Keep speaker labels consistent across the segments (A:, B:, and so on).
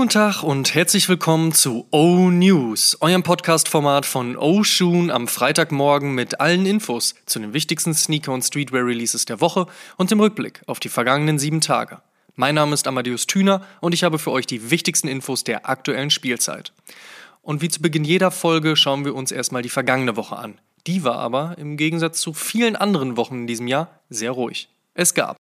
A: Guten Tag und herzlich willkommen zu O News, eurem Podcast-Format von O Shoon am Freitagmorgen mit allen Infos zu den wichtigsten Sneaker- und Streetwear-Releases der Woche und dem Rückblick auf die vergangenen sieben Tage. Mein Name ist Amadeus Thüner und ich habe für euch die wichtigsten Infos der aktuellen Spielzeit. Und wie zu Beginn jeder Folge schauen wir uns erstmal die vergangene Woche an. Die war aber, im Gegensatz zu vielen anderen Wochen in diesem Jahr, sehr ruhig. Es gab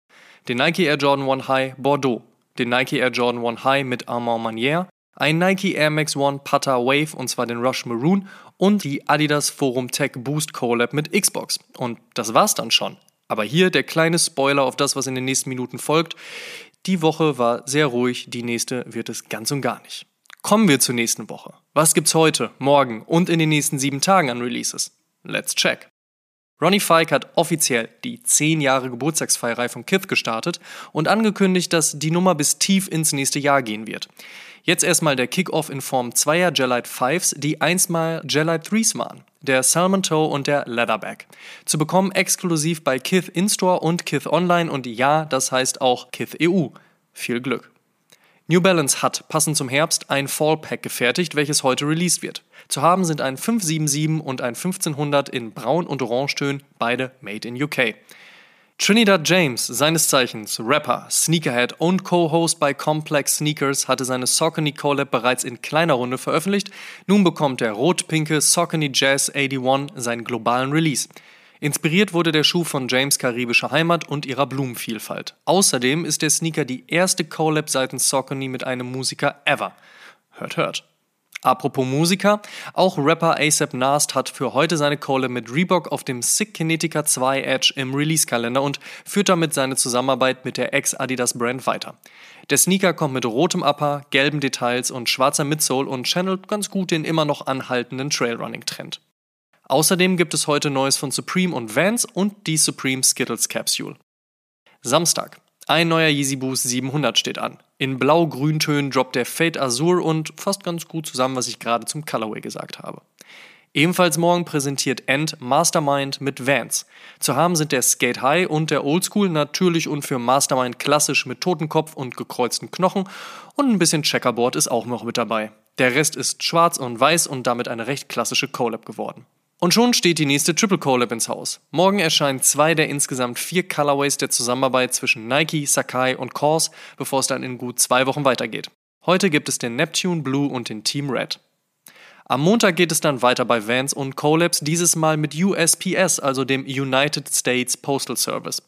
A: den Nike Air Jordan 1 High Bordeaux, den Nike Air Jordan 1 High mit Armand Manier, ein Nike Air Max One Putter Wave und zwar den Rush Maroon und die Adidas Forum Tech Boost Collab mit Xbox. Und das war's dann schon. Aber hier der kleine Spoiler auf das, was in den nächsten Minuten folgt. Die Woche war sehr ruhig, die nächste wird es ganz und gar nicht. Kommen wir zur nächsten Woche. Was gibt's heute, morgen und in den nächsten sieben Tagen an Releases? Let's check. Ronnie Fike hat offiziell die 10 Jahre Geburtstagsfeierei von Kith gestartet und angekündigt, dass die Nummer bis tief ins nächste Jahr gehen wird. Jetzt erstmal der Kickoff in Form zweier Gelite 5s, die einstmal Gelite 3s waren. Der Salmon Toe und der Leatherback. Zu bekommen exklusiv bei Kith In-Store und Kith Online und ja, das heißt auch Kith EU. Viel Glück. New Balance hat passend zum Herbst ein Fall Pack gefertigt, welches heute released wird. Zu haben sind ein 577 und ein 1500 in Braun und Orangetönen, beide made in UK. Trinidad James, seines Zeichens Rapper, Sneakerhead und Co-Host bei Complex Sneakers, hatte seine Saucony Collab bereits in kleiner Runde veröffentlicht. Nun bekommt der rot-pinke Saucony Jazz 81 seinen globalen Release. Inspiriert wurde der Schuh von James' karibischer Heimat und ihrer Blumenvielfalt. Außerdem ist der Sneaker die erste Collab seitens Saucony mit einem Musiker ever. Hört, hört. Apropos Musiker, auch Rapper ASAP Nast hat für heute seine Collab mit Reebok auf dem Sick Kinetica 2 Edge im Release-Kalender und führt damit seine Zusammenarbeit mit der Ex-Adidas-Brand weiter. Der Sneaker kommt mit rotem Upper, gelben Details und schwarzer Midsole und channelt ganz gut den immer noch anhaltenden Trailrunning-Trend. Außerdem gibt es heute Neues von Supreme und Vans und die Supreme Skittles Capsule. Samstag. Ein neuer Yeezy Boost 700 steht an. In blau-grüntönen droppt der Fade Azur und fasst ganz gut zusammen, was ich gerade zum Colorway gesagt habe. Ebenfalls morgen präsentiert End Mastermind mit Vans. Zu haben sind der Skate High und der Oldschool natürlich und für Mastermind klassisch mit Totenkopf und gekreuzten Knochen und ein bisschen Checkerboard ist auch noch mit dabei. Der Rest ist schwarz und weiß und damit eine recht klassische Collab geworden. Und schon steht die nächste Triple Collab ins Haus. Morgen erscheinen zwei der insgesamt vier Colorways der Zusammenarbeit zwischen Nike, Sakai und Kors, bevor es dann in gut zwei Wochen weitergeht. Heute gibt es den Neptune Blue und den Team Red. Am Montag geht es dann weiter bei Vans und Collabs, dieses Mal mit USPS, also dem United States Postal Service.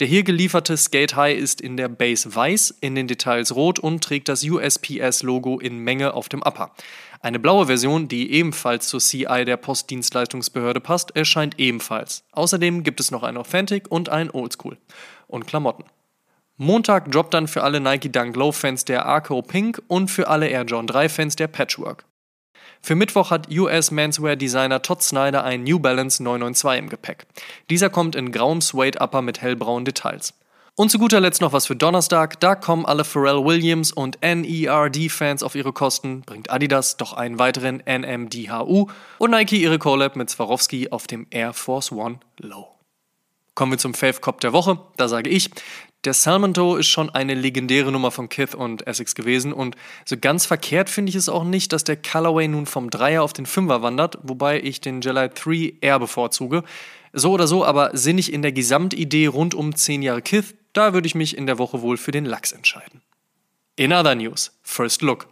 A: Der hier gelieferte Skate High ist in der Base weiß, in den Details rot und trägt das USPS-Logo in Menge auf dem Upper. Eine blaue Version, die ebenfalls zur CI der Postdienstleistungsbehörde passt, erscheint ebenfalls. Außerdem gibt es noch ein Authentic und ein Oldschool. Und Klamotten. Montag droppt dann für alle Nike Dunk Low Fans der Arco Pink und für alle Air John 3 Fans der Patchwork. Für Mittwoch hat US Menswear Designer Todd Snyder ein New Balance 992 im Gepäck. Dieser kommt in grauem Suede Upper mit hellbraunen Details. Und zu guter Letzt noch was für Donnerstag. Da kommen alle Pharrell Williams und NERD-Fans auf ihre Kosten, bringt Adidas doch einen weiteren NMDHU und Nike ihre Collab mit Swarovski auf dem Air Force One Low. Kommen wir zum Fave Cop der Woche. Da sage ich, der Salmon Toe ist schon eine legendäre Nummer von Kith und Essex gewesen und so ganz verkehrt finde ich es auch nicht, dass der Colorway nun vom Dreier auf den Fünfer wandert, wobei ich den Jelly 3 eher bevorzuge. So oder so, aber sinnig in der Gesamtidee rund um 10 Jahre Kith, da würde ich mich in der Woche wohl für den Lachs entscheiden. In other news, First Look.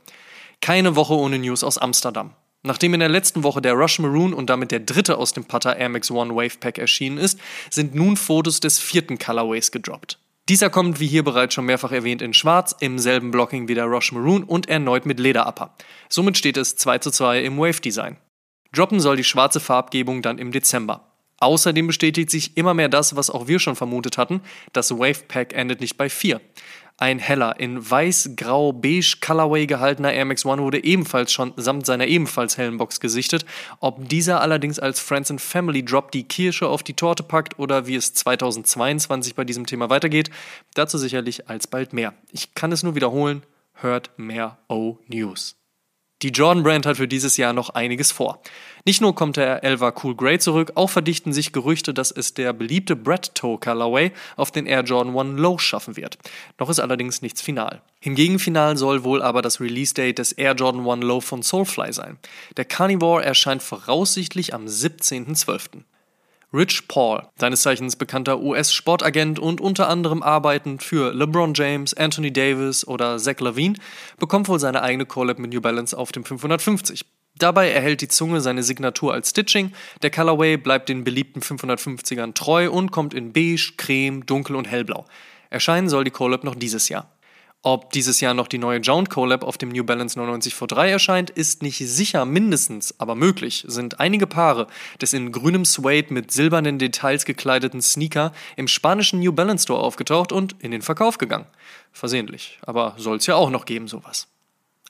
A: Keine Woche ohne News aus Amsterdam. Nachdem in der letzten Woche der Rush Maroon und damit der dritte aus dem Putter Air Max One Wave Pack erschienen ist, sind nun Fotos des vierten Colorways gedroppt. Dieser kommt, wie hier bereits schon mehrfach erwähnt, in Schwarz, im selben Blocking wie der Rush Maroon und erneut mit Lederupper. Somit steht es 2 zu 2 im Wave-Design. Droppen soll die schwarze Farbgebung dann im Dezember. Außerdem bestätigt sich immer mehr das, was auch wir schon vermutet hatten, das Wave Pack endet nicht bei 4. Ein heller, in weiß-grau-beige Colorway gehaltener Air Max One wurde ebenfalls schon samt seiner ebenfalls hellen Box gesichtet. Ob dieser allerdings als Friends and Family Drop die Kirsche auf die Torte packt oder wie es 2022 bei diesem Thema weitergeht, dazu sicherlich alsbald mehr. Ich kann es nur wiederholen, hört mehr O News. Die Jordan Brand hat für dieses Jahr noch einiges vor. Nicht nur kommt der Elva Cool Grey zurück, auch verdichten sich Gerüchte, dass es der beliebte Brett Toe Colorway auf den Air Jordan 1 Low schaffen wird. Noch ist allerdings nichts final. Hingegen final soll wohl aber das Release Date des Air Jordan 1 Low von Soulfly sein. Der Carnivore erscheint voraussichtlich am 17.12. Rich Paul, seines Zeichens bekannter US-Sportagent und unter anderem arbeitend für LeBron James, Anthony Davis oder Zach Lavine, bekommt wohl seine eigene Collab mit New Balance auf dem 550. Dabei erhält die Zunge seine Signatur als Stitching, der Colorway bleibt den beliebten 550ern treu und kommt in beige, creme, dunkel und hellblau. Erscheinen soll die Collab noch dieses Jahr. Ob dieses Jahr noch die neue Jound Collab auf dem New Balance 99 V3 erscheint, ist nicht sicher, mindestens, aber möglich sind einige Paare des in grünem Suede mit silbernen Details gekleideten Sneaker im spanischen New Balance Store aufgetaucht und in den Verkauf gegangen. Versehentlich, aber soll's ja auch noch geben, sowas.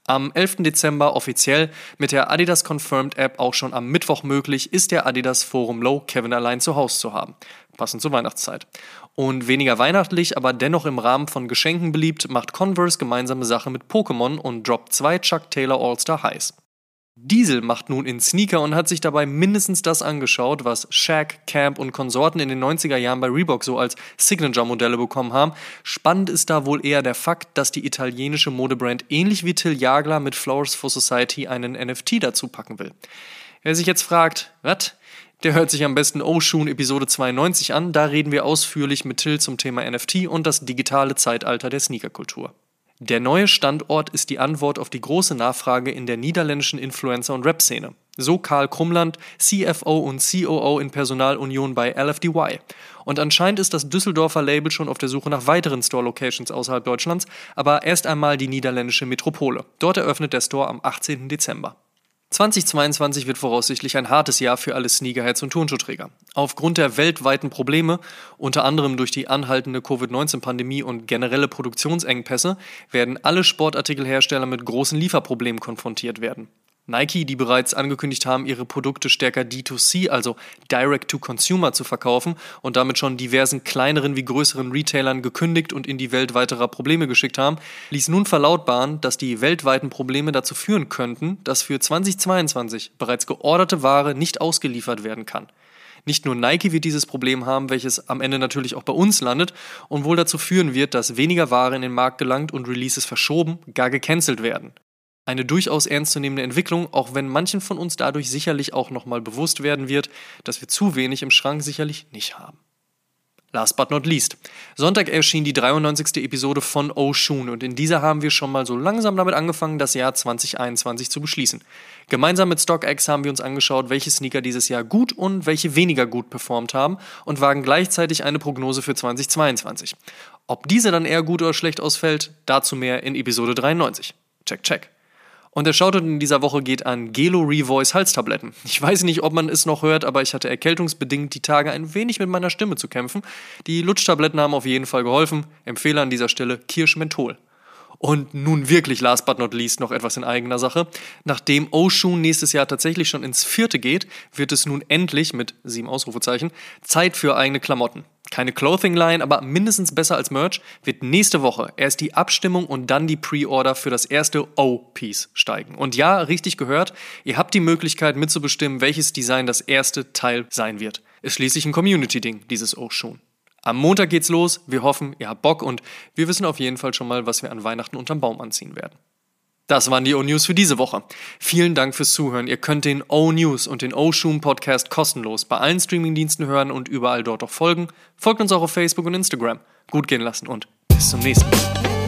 A: Am 11. Dezember offiziell mit der Adidas Confirmed App auch schon am Mittwoch möglich, ist der Adidas Forum Low Kevin allein zu Hause zu haben. Passend zur Weihnachtszeit. Und weniger weihnachtlich, aber dennoch im Rahmen von Geschenken beliebt, macht Converse gemeinsame Sache mit Pokémon und droppt zwei Chuck Taylor All-Star Highs. Diesel macht nun in Sneaker und hat sich dabei mindestens das angeschaut, was Shaq, Camp und Konsorten in den 90er Jahren bei Reebok so als Signature-Modelle bekommen haben. Spannend ist da wohl eher der Fakt, dass die italienische Modebrand ähnlich wie Till Jagler mit Flowers for Society einen NFT dazu packen will. Wer sich jetzt fragt, was? Der hört sich am besten Oshun Episode 92 an, da reden wir ausführlich mit Till zum Thema NFT und das digitale Zeitalter der Sneakerkultur. Der neue Standort ist die Antwort auf die große Nachfrage in der niederländischen Influencer- und Rap-Szene. So Karl Krumland, CFO und COO in Personalunion bei LFDY. Und anscheinend ist das Düsseldorfer Label schon auf der Suche nach weiteren Store-Locations außerhalb Deutschlands, aber erst einmal die niederländische Metropole. Dort eröffnet der Store am 18. Dezember. 2022 wird voraussichtlich ein hartes Jahr für alle Sneakerheads und Turnschuhträger. Aufgrund der weltweiten Probleme, unter anderem durch die anhaltende Covid-19-Pandemie und generelle Produktionsengpässe, werden alle Sportartikelhersteller mit großen Lieferproblemen konfrontiert werden. Nike, die bereits angekündigt haben, ihre Produkte stärker D2C, also Direct to Consumer, zu verkaufen und damit schon diversen kleineren wie größeren Retailern gekündigt und in die Welt weiterer Probleme geschickt haben, ließ nun verlautbaren, dass die weltweiten Probleme dazu führen könnten, dass für 2022 bereits georderte Ware nicht ausgeliefert werden kann. Nicht nur Nike wird dieses Problem haben, welches am Ende natürlich auch bei uns landet und wohl dazu führen wird, dass weniger Ware in den Markt gelangt und Releases verschoben, gar gecancelt werden. Eine durchaus ernstzunehmende Entwicklung, auch wenn manchen von uns dadurch sicherlich auch nochmal bewusst werden wird, dass wir zu wenig im Schrank sicherlich nicht haben. Last but not least. Sonntag erschien die 93. Episode von Oshun und in dieser haben wir schon mal so langsam damit angefangen, das Jahr 2021 zu beschließen. Gemeinsam mit StockX haben wir uns angeschaut, welche Sneaker dieses Jahr gut und welche weniger gut performt haben und wagen gleichzeitig eine Prognose für 2022. Ob diese dann eher gut oder schlecht ausfällt, dazu mehr in Episode 93. Check, check. Und der Shoutout in dieser Woche geht an Gelo Revoice Halstabletten. Ich weiß nicht, ob man es noch hört, aber ich hatte erkältungsbedingt die Tage ein wenig mit meiner Stimme zu kämpfen. Die Lutschtabletten haben auf jeden Fall geholfen. Empfehle an dieser Stelle Kirschmenthol. Und nun wirklich last but not least noch etwas in eigener Sache. Nachdem Oshun nächstes Jahr tatsächlich schon ins vierte geht, wird es nun endlich mit sieben Ausrufezeichen Zeit für eigene Klamotten. Keine Clothing Line, aber mindestens besser als Merch wird nächste Woche erst die Abstimmung und dann die Pre-Order für das erste O-Piece steigen. Und ja, richtig gehört, ihr habt die Möglichkeit mitzubestimmen, welches Design das erste Teil sein wird. Ist schließlich ein Community-Ding, dieses O-Schon. Am Montag geht's los. Wir hoffen, ihr habt Bock und wir wissen auf jeden Fall schon mal, was wir an Weihnachten unterm Baum anziehen werden. Das waren die O-News für diese Woche. Vielen Dank fürs Zuhören. Ihr könnt den O-News und den O-Shoom Podcast kostenlos bei allen Streamingdiensten hören und überall dort auch folgen. Folgt uns auch auf Facebook und Instagram. Gut gehen lassen und bis zum nächsten Mal.